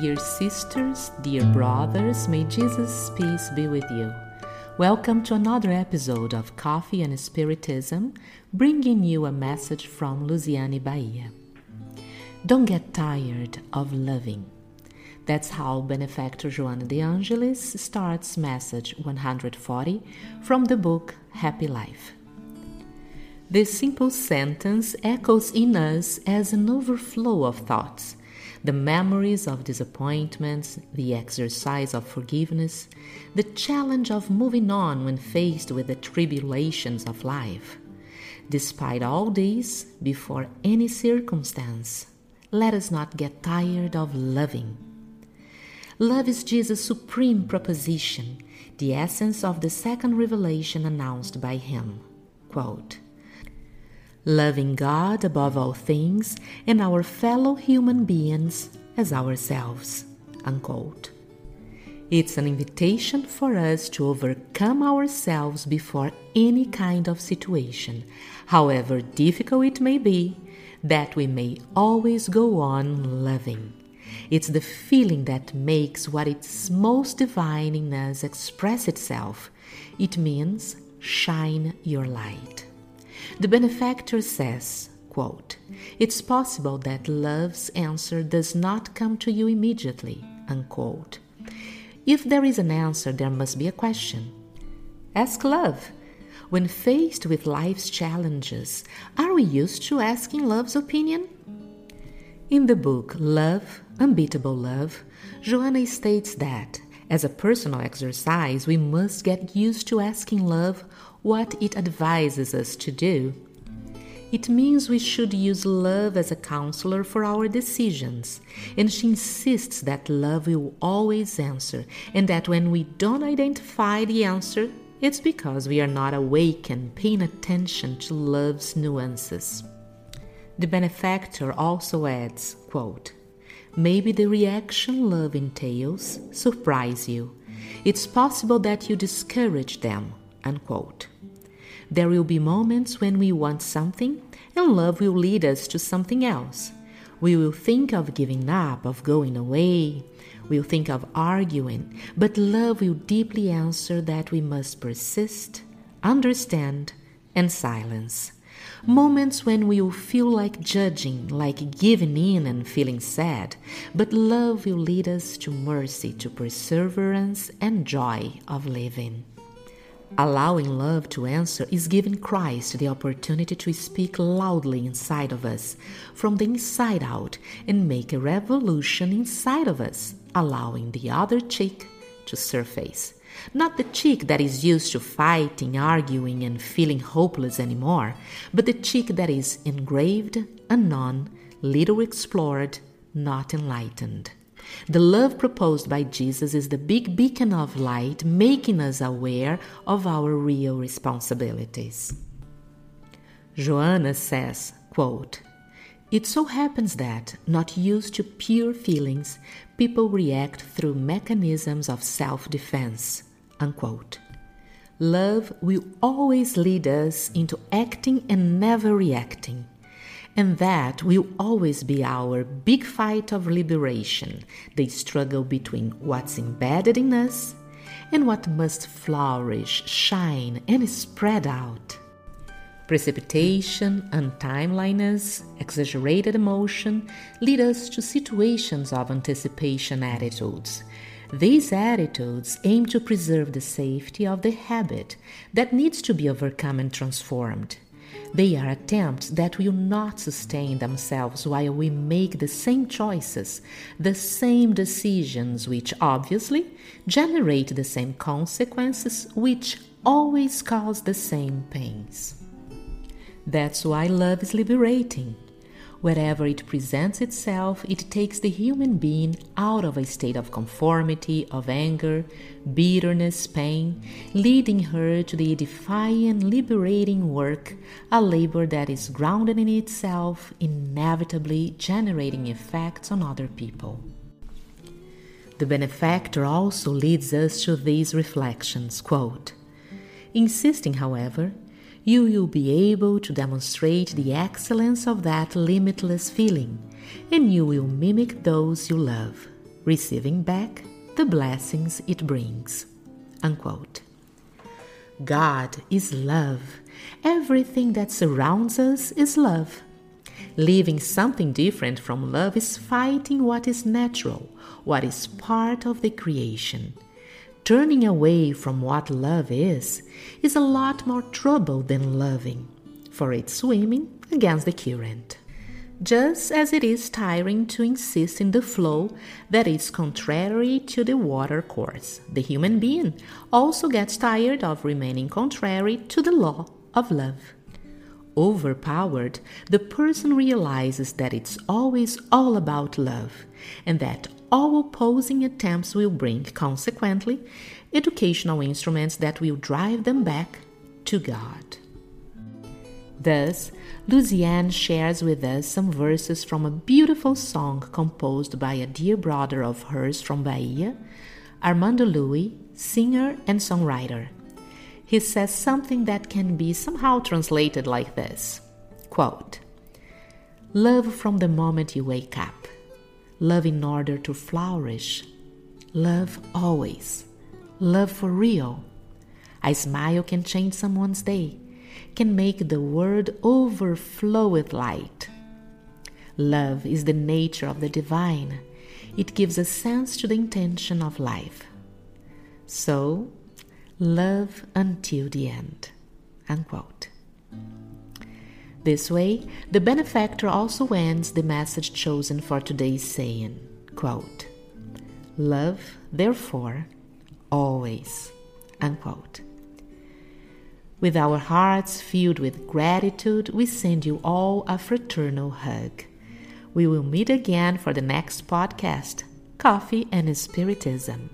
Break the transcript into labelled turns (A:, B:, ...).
A: Dear sisters, dear brothers, may Jesus' peace be with you. Welcome to another episode of Coffee and Spiritism, bringing you a message from Luciane Bahia. Don't get tired of loving. That's how benefactor Joana de Angelis starts message 140 from the book Happy Life. This simple sentence echoes in us as an overflow of thoughts the memories of disappointments, the exercise of forgiveness, the challenge of moving on when faced with the tribulations of life. Despite all these, before any circumstance, let us not get tired of loving. Love is Jesus' supreme proposition, the essence of the second revelation announced by him. Quote, loving God above all things and our fellow human beings as ourselves. Unquote. It's an invitation for us to overcome ourselves before any kind of situation, however difficult it may be, that we may always go on loving. It's the feeling that makes what is most divine in us express itself. It means shine your light. The benefactor says, quote, It's possible that love's answer does not come to you immediately. Unquote. If there is an answer, there must be a question. Ask love. When faced with life's challenges, are we used to asking love's opinion? In the book Love, Unbeatable Love, Joana states that, as a personal exercise, we must get used to asking love what it advises us to do. It means we should use love as a counselor for our decisions, and she insists that love will always answer, and that when we don't identify the answer, it's because we are not awake and paying attention to love's nuances. The benefactor also adds, quote, Maybe the reaction love entails surprise you. It's possible that you discourage them. Unquote. There will be moments when we want something and love will lead us to something else. We will think of giving up, of going away. We'll think of arguing, but love will deeply answer that we must persist, understand, and silence. Moments when we will feel like judging, like giving in and feeling sad, but love will lead us to mercy, to perseverance, and joy of living. Allowing love to answer is giving Christ the opportunity to speak loudly inside of us, from the inside out, and make a revolution inside of us, allowing the other cheek to surface. Not the cheek that is used to fighting, arguing, and feeling hopeless anymore, but the cheek that is engraved, unknown, little explored, not enlightened. The love proposed by Jesus is the big beacon of light, making us aware of our real responsibilities. Joanna says, quote, It so happens that, not used to pure feelings, people react through mechanisms of self defense. Unquote. Love will always lead us into acting and never reacting. And that will always be our big fight of liberation the struggle between what's embedded in us and what must flourish, shine, and spread out. Precipitation, untimeliness, exaggerated emotion lead us to situations of anticipation attitudes. These attitudes aim to preserve the safety of the habit that needs to be overcome and transformed. They are attempts that will not sustain themselves while we make the same choices, the same decisions, which obviously generate the same consequences, which always cause the same pains. That's why love is liberating. Wherever it presents itself, it takes the human being out of a state of conformity, of anger, bitterness, pain, leading her to the edifying, liberating work, a labor that is grounded in itself, inevitably generating effects on other people. The benefactor also leads us to these reflections, quote, insisting, however, you will be able to demonstrate the excellence of that limitless feeling, and you will mimic those you love. receiving back the blessings it brings. Unquote. God is love. Everything that surrounds us is love. Living something different from love is fighting what is natural, what is part of the creation. Turning away from what love is is a lot more trouble than loving, for it's swimming against the current. Just as it is tiring to insist in the flow that is contrary to the water course, the human being also gets tired of remaining contrary to the law of love. Overpowered, the person realizes that it's always all about love and that all opposing attempts will bring, consequently, educational instruments that will drive them back to God. Thus, Luciane shares with us some verses from a beautiful song composed by a dear brother of hers from Bahia, Armando Louie, singer and songwriter. He says something that can be somehow translated like this quote, Love from the moment you wake up love in order to flourish, love always, love for real. A smile can change someone's day, can make the world overflow with light. Love is the nature of the divine. It gives a sense to the intention of life. So, love until the end. Unquote. This way, the benefactor also ends the message chosen for today's saying quote, Love, therefore, always. Unquote. With our hearts filled with gratitude, we send you all a fraternal hug. We will meet again for the next podcast Coffee and Spiritism.